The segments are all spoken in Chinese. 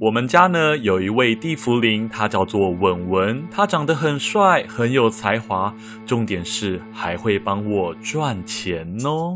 我们家呢有一位地缚灵，他叫做文文，他长得很帅，很有才华，重点是还会帮我赚钱哦。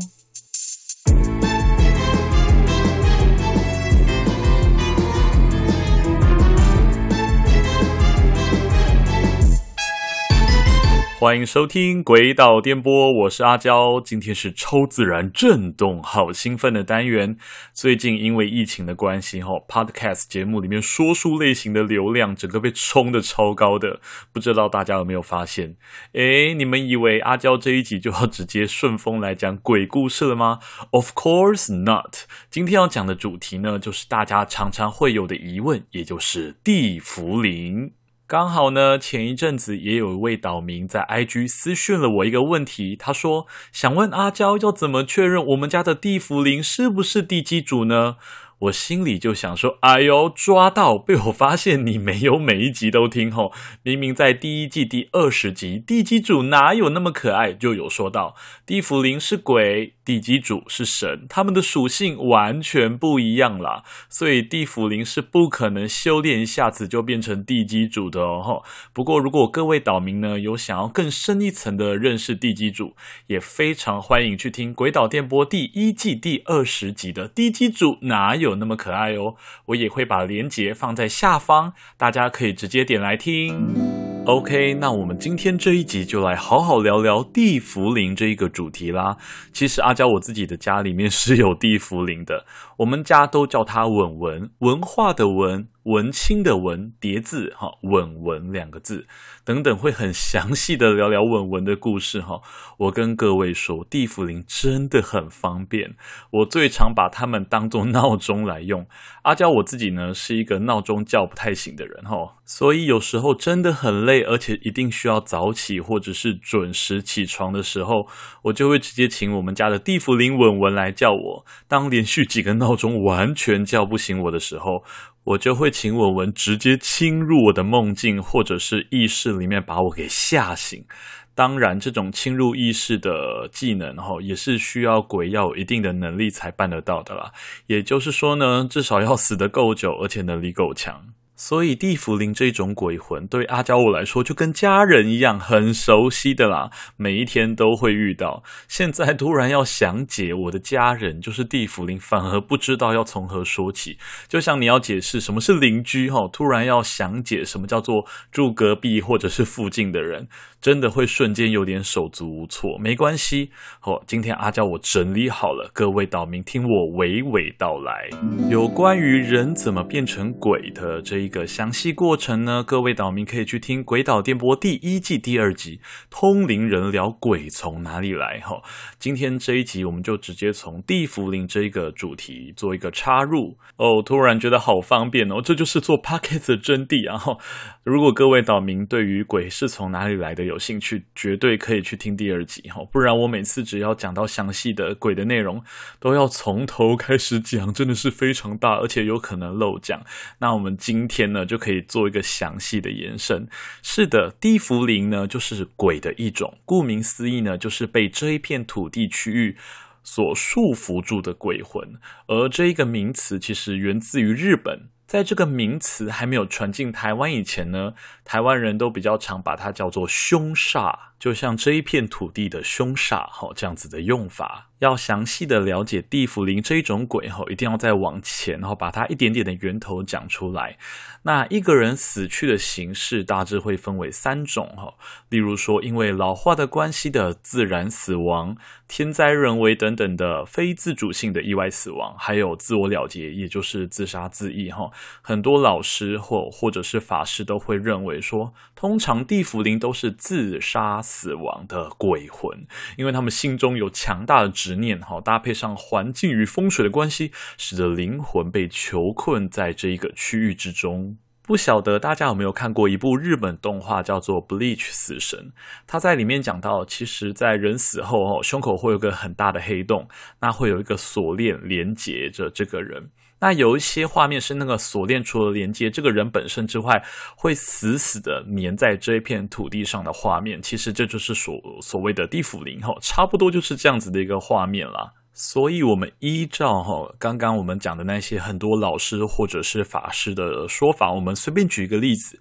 欢迎收听《鬼岛电波》，我是阿娇。今天是超自然震动，好兴奋的单元。最近因为疫情的关系，哈，Podcast 节目里面说书类型的流量整个被冲得超高的，不知道大家有没有发现？诶，你们以为阿娇这一集就要直接顺风来讲鬼故事了吗？Of course not。今天要讲的主题呢，就是大家常常会有的疑问，也就是地缚灵。刚好呢，前一阵子也有一位岛民在 IG 私讯了我一个问题，他说想问阿娇要怎么确认我们家的地茯苓是不是地基主呢？我心里就想说，哎呦，抓到！被我发现你没有每一集都听吼，明明在第一季第二十集，地基主哪有那么可爱？就有说到地府灵是鬼，地基主是神，他们的属性完全不一样啦。所以地府灵是不可能修炼一下子就变成地基主的哦。不过如果各位岛民呢有想要更深一层的认识地基主，也非常欢迎去听《鬼岛电波》第一季第二十集的地基主哪有。有那么可爱哦，我也会把链接放在下方，大家可以直接点来听。OK，那我们今天这一集就来好好聊聊地茯苓这一个主题啦。其实阿娇我自己的家里面是有地茯苓的，我们家都叫它文文，文化的文，文青的文，叠字哈，文文两个字等等，会很详细的聊聊文文的故事哈。我跟各位说，地缚灵真的很方便，我最常把它们当做闹钟来用。阿娇我自己呢是一个闹钟叫不太醒的人哈，所以有时候真的很累。而且一定需要早起或者是准时起床的时候，我就会直接请我们家的地缚灵文文来叫我。当连续几个闹钟完全叫不醒我的时候，我就会请文文直接侵入我的梦境或者是意识里面把我给吓醒。当然，这种侵入意识的技能哈，也是需要鬼要有一定的能力才办得到的啦。也就是说呢，至少要死得够久，而且能力够强。所以地府灵这种鬼魂，对阿娇我来说就跟家人一样，很熟悉的啦，每一天都会遇到。现在突然要详解我的家人就是地府灵，反而不知道要从何说起。就像你要解释什么是邻居哈，突然要详解什么叫做住隔壁或者是附近的人。真的会瞬间有点手足无措，没关系。哦，今天阿娇我整理好了，各位岛民听我娓娓道来。有关于人怎么变成鬼的这一个详细过程呢？各位岛民可以去听《鬼岛电波》第一季第二集《通灵人聊鬼从哪里来》哈。今天这一集我们就直接从地府灵这一个主题做一个插入哦。突然觉得好方便哦，这就是做 pocket 的真谛啊。如果各位岛民对于鬼是从哪里来的有兴趣，绝对可以去听第二集哈，不然我每次只要讲到详细的鬼的内容，都要从头开始讲，真的是非常大，而且有可能漏讲。那我们今天天呢，就可以做一个详细的延伸。是的，地茯苓呢，就是鬼的一种，顾名思义呢，就是被这一片土地区域所束缚住的鬼魂。而这一个名词其实源自于日本。在这个名词还没有传进台湾以前呢，台湾人都比较常把它叫做凶煞，就像这一片土地的凶煞，哈，这样子的用法。要详细的了解地府灵这一种鬼哈，一定要再往前，然后把它一点点的源头讲出来。那一个人死去的形式大致会分为三种哈，例如说因为老化的关系的自然死亡、天灾人为等等的非自主性的意外死亡，还有自我了结，也就是自杀自缢哈。很多老师或或者是法师都会认为说，通常地府灵都是自杀死亡的鬼魂，因为他们心中有强大的执。念哈，搭配上环境与风水的关系，使得灵魂被囚困在这一个区域之中。不晓得大家有没有看过一部日本动画，叫做《Bleach 死神》。他在里面讲到，其实，在人死后哦，胸口会有个很大的黑洞，那会有一个锁链连接着这个人。那有一些画面是那个锁链除了连接这个人本身之外，会死死的粘在这一片土地上的画面。其实这就是所所谓的地府灵哈，差不多就是这样子的一个画面啦。所以，我们依照哈刚刚我们讲的那些很多老师或者是法师的说法，我们随便举一个例子，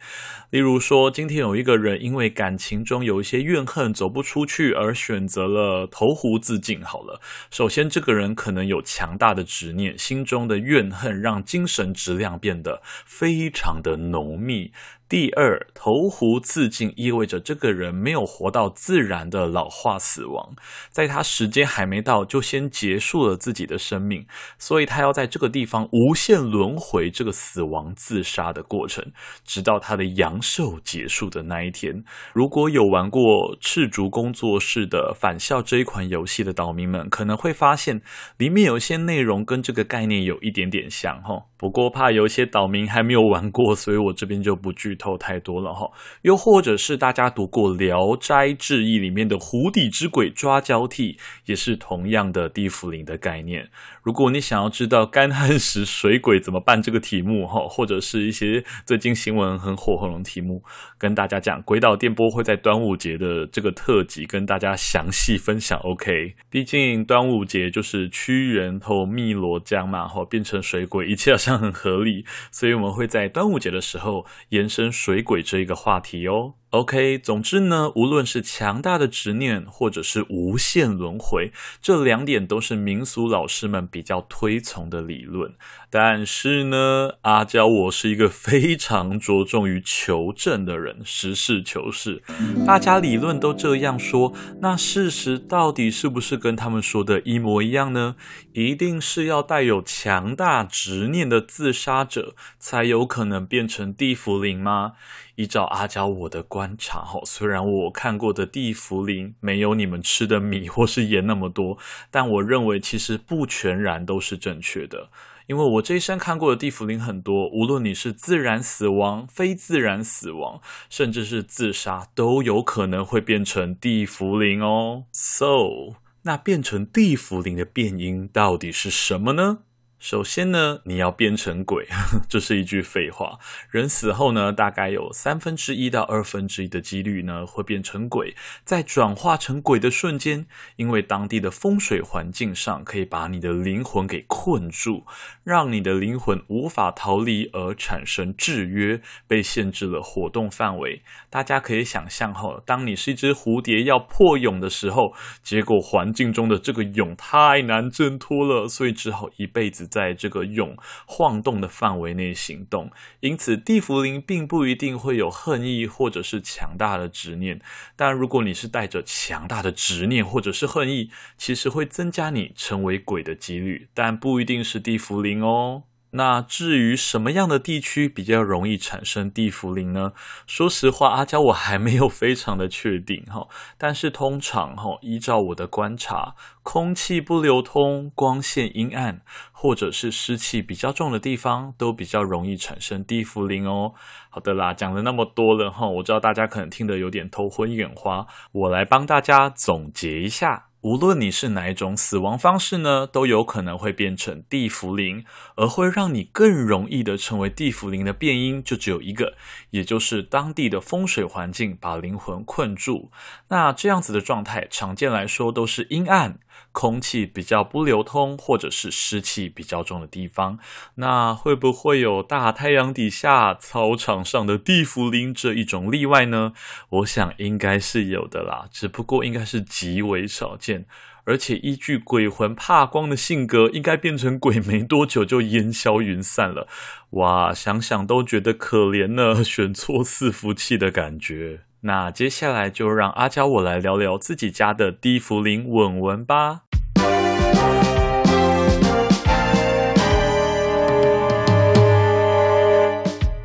例如说，今天有一个人因为感情中有一些怨恨，走不出去，而选择了投湖自尽。好了，首先，这个人可能有强大的执念，心中的怨恨让精神质量变得非常的浓密。第二，投湖自尽意味着这个人没有活到自然的老化死亡，在他时间还没到就先结束了自己的生命，所以他要在这个地方无限轮回这个死亡自杀的过程，直到他的阳寿结束的那一天。如果有玩过赤烛工作室的返校这一款游戏的岛民们，可能会发现里面有些内容跟这个概念有一点点像哈。不过怕有些岛民还没有玩过，所以我这边就不剧透太多了哈。又或者是大家读过《聊斋志异》里面的湖底之鬼抓交替，也是同样的地府灵的概念。如果你想要知道干旱时水鬼怎么办这个题目哈，或者是一些最近新闻很火红的题目，跟大家讲，鬼岛电波会在端午节的这个特辑跟大家详细分享。OK，毕竟端午节就是屈原投汨罗江嘛，哈，变成水鬼，一切。好像很合理，所以我们会在端午节的时候延伸水鬼这一个话题哦。OK，总之呢，无论是强大的执念，或者是无限轮回，这两点都是民俗老师们比较推崇的理论。但是呢，阿娇我是一个非常着重于求证的人，实事求是。大家理论都这样说，那事实到底是不是跟他们说的一模一样呢？一定是要带有强大执念的自杀者，才有可能变成地府灵吗？依照阿娇我的观察，哈，虽然我看过的地茯苓没有你们吃的米或是盐那么多，但我认为其实不全然都是正确的。因为我这一生看过的地茯苓很多，无论你是自然死亡、非自然死亡，甚至是自杀，都有可能会变成地茯苓哦。So，那变成地茯苓的变因到底是什么呢？首先呢，你要变成鬼，这是一句废话。人死后呢，大概有三分之一到二分之一的几率呢，会变成鬼。在转化成鬼的瞬间，因为当地的风水环境上可以把你的灵魂给困住，让你的灵魂无法逃离，而产生制约，被限制了活动范围。大家可以想象哈，当你是一只蝴蝶要破蛹的时候，结果环境中的这个蛹太难挣脱了，所以只好一辈子。在这个蛹晃动的范围内行动，因此地缚灵并不一定会有恨意或者是强大的执念。但如果你是带着强大的执念或者是恨意，其实会增加你成为鬼的几率，但不一定是地缚灵哦。那至于什么样的地区比较容易产生地缚灵呢？说实话，阿娇我还没有非常的确定哈。但是通常哈，依照我的观察，空气不流通、光线阴暗，或者是湿气比较重的地方，都比较容易产生地缚灵哦。好的啦，讲了那么多了哈，我知道大家可能听得有点头昏眼花，我来帮大家总结一下。无论你是哪一种死亡方式呢，都有可能会变成地茯苓，而会让你更容易的成为地茯苓的变因就只有一个，也就是当地的风水环境把灵魂困住。那这样子的状态，常见来说都是阴暗。空气比较不流通，或者是湿气比较重的地方，那会不会有大太阳底下操场上的地缚灵这一种例外呢？我想应该是有的啦，只不过应该是极为少见，而且依据鬼魂怕光的性格，应该变成鬼没多久就烟消云散了。哇，想想都觉得可怜呢，选错伺服器的感觉。那接下来就让阿娇我来聊聊自己家的地缚灵文文吧。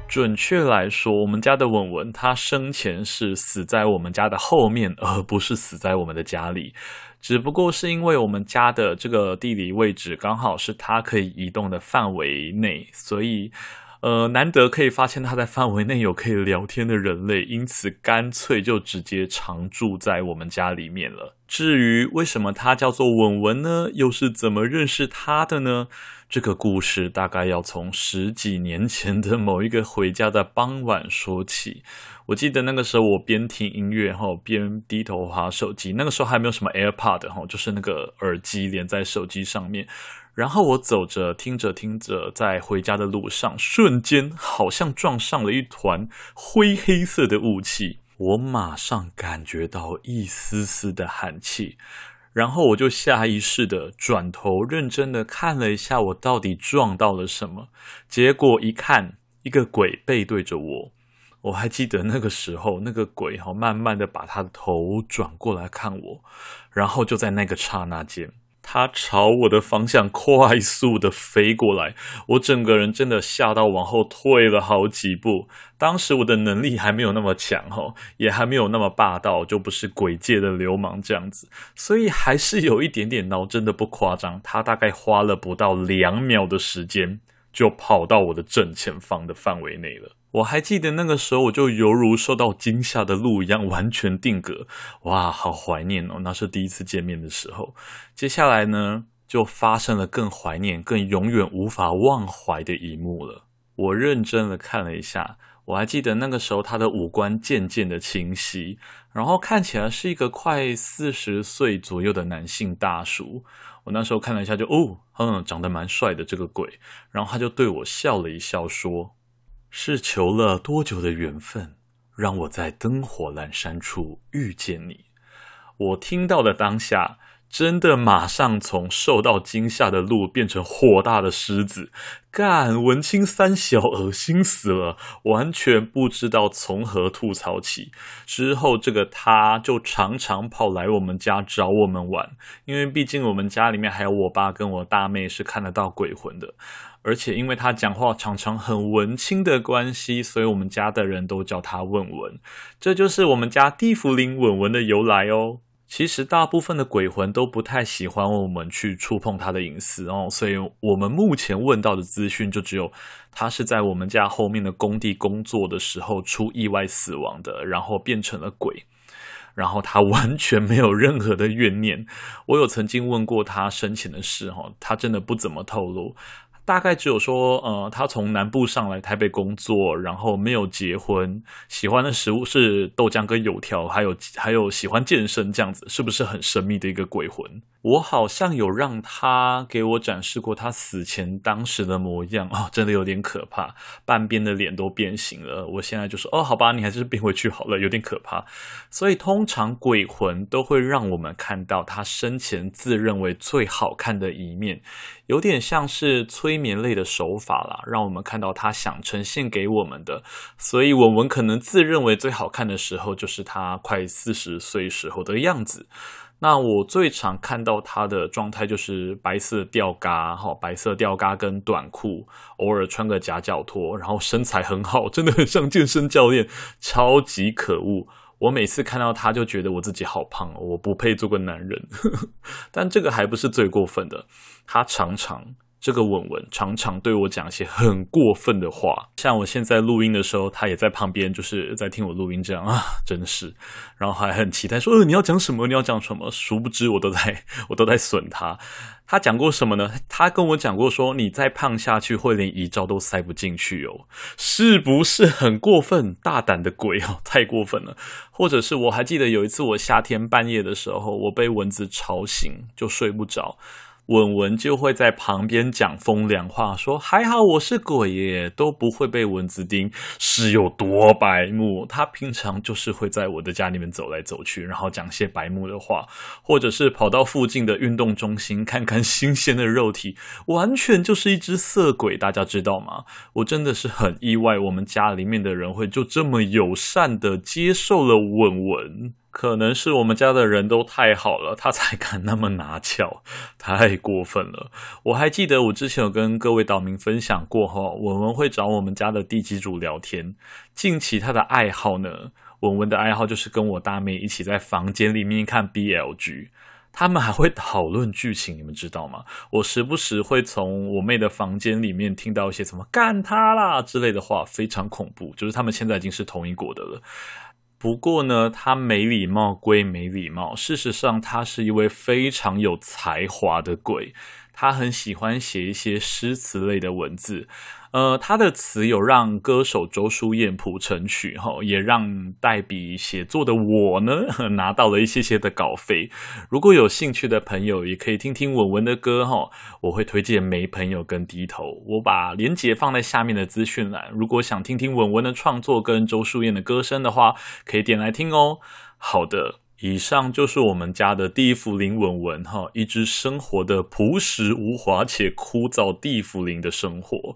准确来说，我们家的稳稳他生前是死在我们家的后面，而不是死在我们的家里。只不过是因为我们家的这个地理位置刚好是他可以移动的范围内，所以。呃，难得可以发现他在范围内有可以聊天的人类，因此干脆就直接常住在我们家里面了。至于为什么他叫做文文呢？又是怎么认识他的呢？这个故事大概要从十几年前的某一个回家的傍晚说起。我记得那个时候，我边听音乐然后，边低头滑手机。那个时候还没有什么 AirPod 哈，就是那个耳机连在手机上面。然后我走着，听着听着，在回家的路上，瞬间好像撞上了一团灰黑色的雾气。我马上感觉到一丝丝的寒气，然后我就下意识的转头，认真的看了一下，我到底撞到了什么？结果一看，一个鬼背对着我。我还记得那个时候，那个鬼哈，慢慢的把他的头转过来看我，然后就在那个刹那间。他朝我的方向快速的飞过来，我整个人真的吓到往后退了好几步。当时我的能力还没有那么强哦，也还没有那么霸道，就不是鬼界的流氓这样子，所以还是有一点点恼，真的不夸张。他大概花了不到两秒的时间，就跑到我的正前方的范围内了。我还记得那个时候，我就犹如受到惊吓的鹿一样，完全定格。哇，好怀念哦！那是第一次见面的时候。接下来呢，就发生了更怀念、更永远无法忘怀的一幕了。我认真的看了一下，我还记得那个时候他的五官渐渐的清晰，然后看起来是一个快四十岁左右的男性大叔。我那时候看了一下就，就哦，嗯，长得蛮帅的这个鬼。然后他就对我笑了一笑，说。是求了多久的缘分，让我在灯火阑珊处遇见你？我听到的当下，真的马上从受到惊吓的鹿变成火大的狮子，干文青三小恶心死了，完全不知道从何吐槽起。之后，这个他就常常跑来我们家找我们玩，因为毕竟我们家里面还有我爸跟我大妹是看得到鬼魂的。而且因为他讲话常常很文青的关系，所以我们家的人都叫他文文。这就是我们家地缚灵文文的由来哦。其实大部分的鬼魂都不太喜欢我们去触碰他的隐私哦，所以我们目前问到的资讯就只有他是在我们家后面的工地工作的时候出意外死亡的，然后变成了鬼，然后他完全没有任何的怨念。我有曾经问过他生前的事哈，他真的不怎么透露。大概只有说，呃，他从南部上来台北工作，然后没有结婚，喜欢的食物是豆浆跟油条，还有还有喜欢健身这样子，是不是很神秘的一个鬼魂？我好像有让他给我展示过他死前当时的模样哦，真的有点可怕，半边的脸都变形了。我现在就说，哦，好吧，你还是变回去好了，有点可怕。所以通常鬼魂都会让我们看到他生前自认为最好看的一面，有点像是催催眠类的手法啦，让我们看到他想呈现给我们的。所以我们可能自认为最好看的时候，就是他快四十岁时候的样子。那我最常看到他的状态就是白色吊嘎，哈，白色吊嘎跟短裤，偶尔穿个夹脚拖，然后身材很好，真的很像健身教练，超级可恶。我每次看到他就觉得我自己好胖，我不配做个男人。但这个还不是最过分的，他常常。这个文文常常对我讲一些很过分的话，像我现在录音的时候，他也在旁边，就是在听我录音，这样啊，真的是，然后还很期待说，呃，你要讲什么？你要讲什么？殊不知我都在，我都在损他。他讲过什么呢？他跟我讲过说，你再胖下去会连遗照都塞不进去哦，是不是很过分？大胆的鬼哦，太过分了。或者是我还记得有一次我夏天半夜的时候，我被蚊子吵醒，就睡不着。文文就会在旁边讲风凉话，说还好我是鬼耶，都不会被蚊子叮，是有多白目？他平常就是会在我的家里面走来走去，然后讲些白目的话，或者是跑到附近的运动中心看看新鲜的肉体，完全就是一只色鬼，大家知道吗？我真的是很意外，我们家里面的人会就这么友善的接受了文文。可能是我们家的人都太好了，他才敢那么拿翘，太过分了。我还记得我之前有跟各位岛民分享过哈，文文会找我们家的地基主聊天。近期他的爱好呢，文文的爱好就是跟我大妹一起在房间里面看 BL 剧。他们还会讨论剧情，你们知道吗？我时不时会从我妹的房间里面听到一些什么“干他啦”之类的话，非常恐怖。就是他们现在已经是同一国的了。不过呢，他没礼貌归没礼貌，事实上他是一位非常有才华的鬼。他很喜欢写一些诗词类的文字，呃，他的词有让歌手周书燕谱成曲，哈，也让代笔写作的我呢拿到了一些些的稿费。如果有兴趣的朋友，也可以听听文文的歌，哈，我会推荐《没朋友跟低头》，我把链接放在下面的资讯栏。如果想听听文文的创作跟周书燕的歌声的话，可以点来听哦。好的。以上就是我们家的地缚灵文文哈，一只生活的朴实无华且枯燥地缚灵的生活。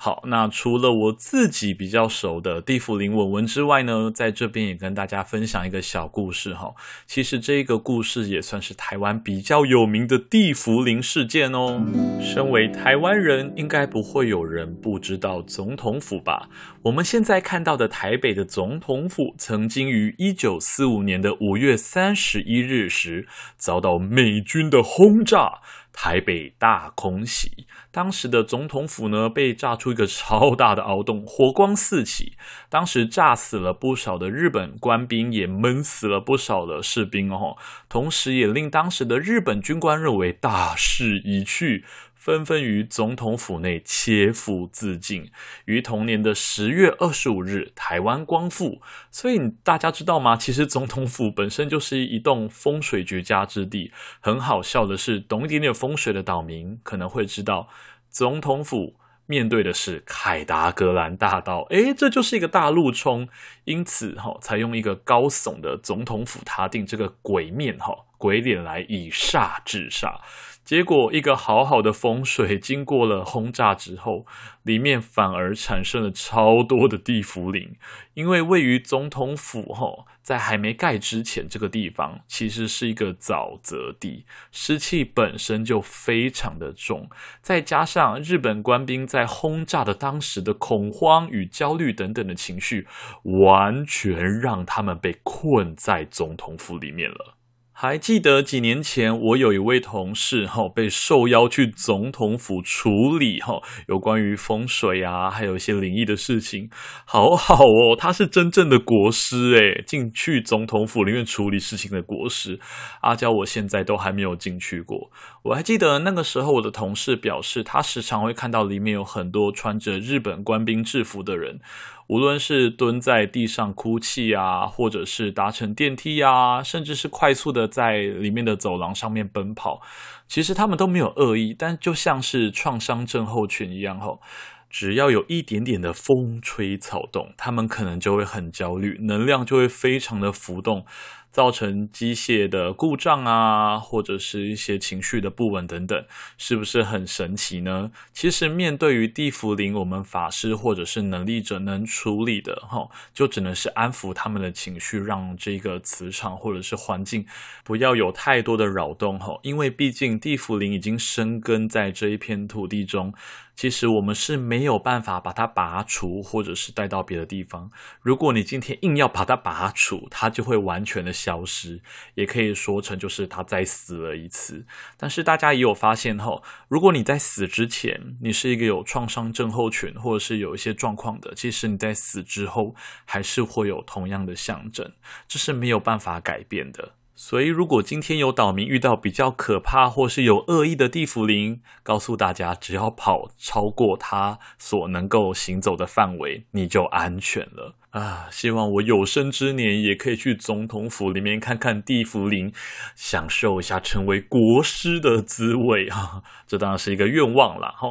好，那除了我自己比较熟的地缚灵文文之外呢，在这边也跟大家分享一个小故事哈。其实这个故事也算是台湾比较有名的地缚灵事件哦。身为台湾人，应该不会有人不知道总统府吧？我们现在看到的台北的总统府，曾经于一九四五年的五月三十一日时遭到美军的轰炸。台北大空袭，当时的总统府呢，被炸出一个超大的凹洞，火光四起。当时炸死了不少的日本官兵，也闷死了不少的士兵哦。同时，也令当时的日本军官认为大势已去。纷纷于总统府内切腹自尽。于同年的十月二十五日，台湾光复。所以大家知道吗？其实总统府本身就是一栋风水绝佳之地。很好笑的是，懂一点点风水的岛民可能会知道，总统府面对的是凯达格兰大道，诶，这就是一个大路冲。因此，哈，采用一个高耸的总统府塔顶这个鬼面，哈，鬼脸来以煞制煞。结果，一个好好的风水，经过了轰炸之后，里面反而产生了超多的地府灵。因为位于总统府齁，在还没盖之前，这个地方其实是一个沼泽地，湿气本身就非常的重，再加上日本官兵在轰炸的当时的恐慌与焦虑等等的情绪，完全让他们被困在总统府里面了。还记得几年前，我有一位同事哈，被受邀去总统府处理哈，有关于风水啊，还有一些灵异的事情，好好哦，他是真正的国师诶，进去总统府里面处理事情的国师。阿娇，我现在都还没有进去过。我还记得那个时候，我的同事表示，他时常会看到里面有很多穿着日本官兵制服的人。无论是蹲在地上哭泣啊，或者是搭乘电梯呀，甚至是快速的在里面的走廊上面奔跑，其实他们都没有恶意，但就像是创伤症候群一样吼，只要有一点点的风吹草动，他们可能就会很焦虑，能量就会非常的浮动。造成机械的故障啊，或者是一些情绪的不稳等等，是不是很神奇呢？其实面对于地缚灵，我们法师或者是能力者能处理的，哈，就只能是安抚他们的情绪，让这个磁场或者是环境不要有太多的扰动，哈，因为毕竟地缚灵已经生根在这一片土地中。其实我们是没有办法把它拔除，或者是带到别的地方。如果你今天硬要把它拔除，它就会完全的消失。也可以说成就是它再死了一次。但是大家也有发现吼，如果你在死之前，你是一个有创伤症候群，或者是有一些状况的，其实你在死之后还是会有同样的象征，这是没有办法改变的。所以，如果今天有岛民遇到比较可怕或是有恶意的地缚灵，告诉大家，只要跑超过他所能够行走的范围，你就安全了。啊，希望我有生之年也可以去总统府里面看看地缚灵，享受一下成为国师的滋味啊！这当然是一个愿望了哈。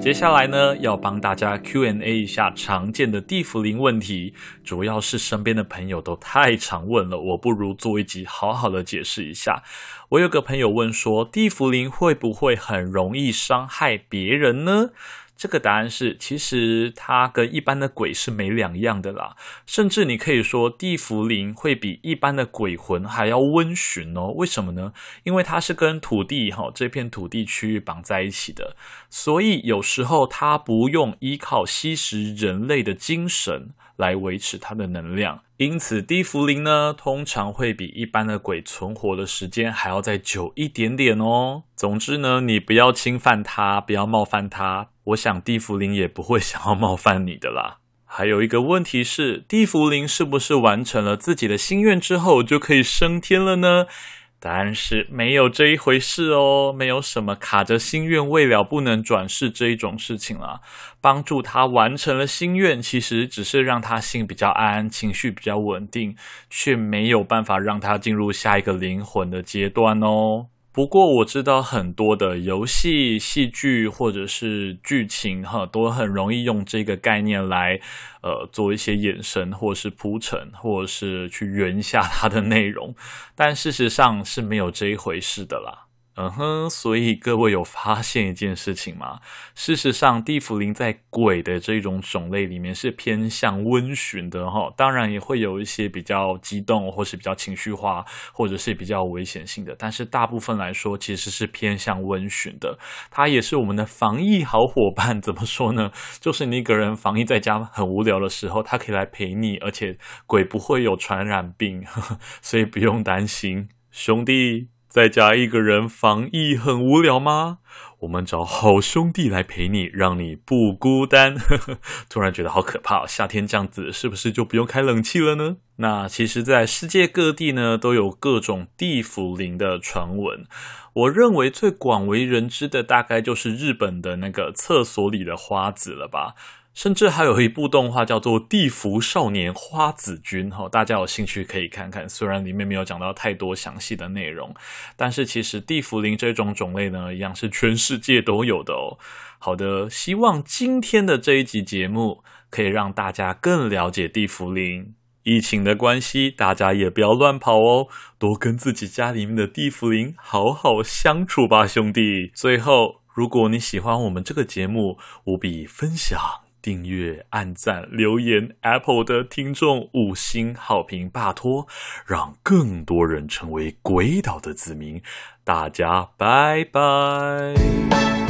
接下来呢，要帮大家 Q&A 一下常见的地缚灵问题，主要是身边的朋友都太常问了，我不如做一集好好的解释一下。我有个朋友问说，地缚灵会不会很容易伤害别人呢？这个答案是，其实它跟一般的鬼是没两样的啦。甚至你可以说，地缚灵会比一般的鬼魂还要温驯哦。为什么呢？因为它是跟土地哈这片土地区域绑在一起的，所以有时候它不用依靠吸食人类的精神来维持它的能量。因此，地缚灵呢，通常会比一般的鬼存活的时间还要再久一点点哦。总之呢，你不要侵犯它，不要冒犯它。我想地缚灵也不会想要冒犯你的啦。还有一个问题是，地缚灵是不是完成了自己的心愿之后就可以升天了呢？答案是没有这一回事哦，没有什么卡着心愿未了不能转世这一种事情啦。帮助他完成了心愿，其实只是让他心比较安，情绪比较稳定，却没有办法让他进入下一个灵魂的阶段哦。不过我知道很多的游戏、戏剧或者是剧情，哈，都很容易用这个概念来，呃，做一些衍生，或是铺陈，或者是去圆一下它的内容。但事实上是没有这一回事的啦。嗯哼，所以各位有发现一件事情吗？事实上，地缚灵在鬼的这种种类里面是偏向温驯的哈，当然也会有一些比较激动，或是比较情绪化，或者是比较危险性的。但是大部分来说，其实是偏向温驯的。它也是我们的防疫好伙伴。怎么说呢？就是你一个人防疫在家很无聊的时候，它可以来陪你，而且鬼不会有传染病，呵呵，所以不用担心，兄弟。在家一个人防疫很无聊吗？我们找好兄弟来陪你，让你不孤单。突然觉得好可怕，夏天这样子是不是就不用开冷气了呢？那其实，在世界各地呢，都有各种地府灵的传闻。我认为最广为人知的，大概就是日本的那个厕所里的花子了吧。甚至还有一部动画叫做《地缚少年花子君》哈，大家有兴趣可以看看。虽然里面没有讲到太多详细的内容，但是其实地缚灵这种种类呢，一样是全世界都有的哦。好的，希望今天的这一集节目可以让大家更了解地缚灵。疫情的关系，大家也不要乱跑哦，多跟自己家里面的地缚灵好好相处吧，兄弟。最后，如果你喜欢我们这个节目，务必分享。订阅、按赞、留言，Apple 的听众五星好评，拜托，让更多人成为鬼岛的子民。大家拜拜。